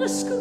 the school.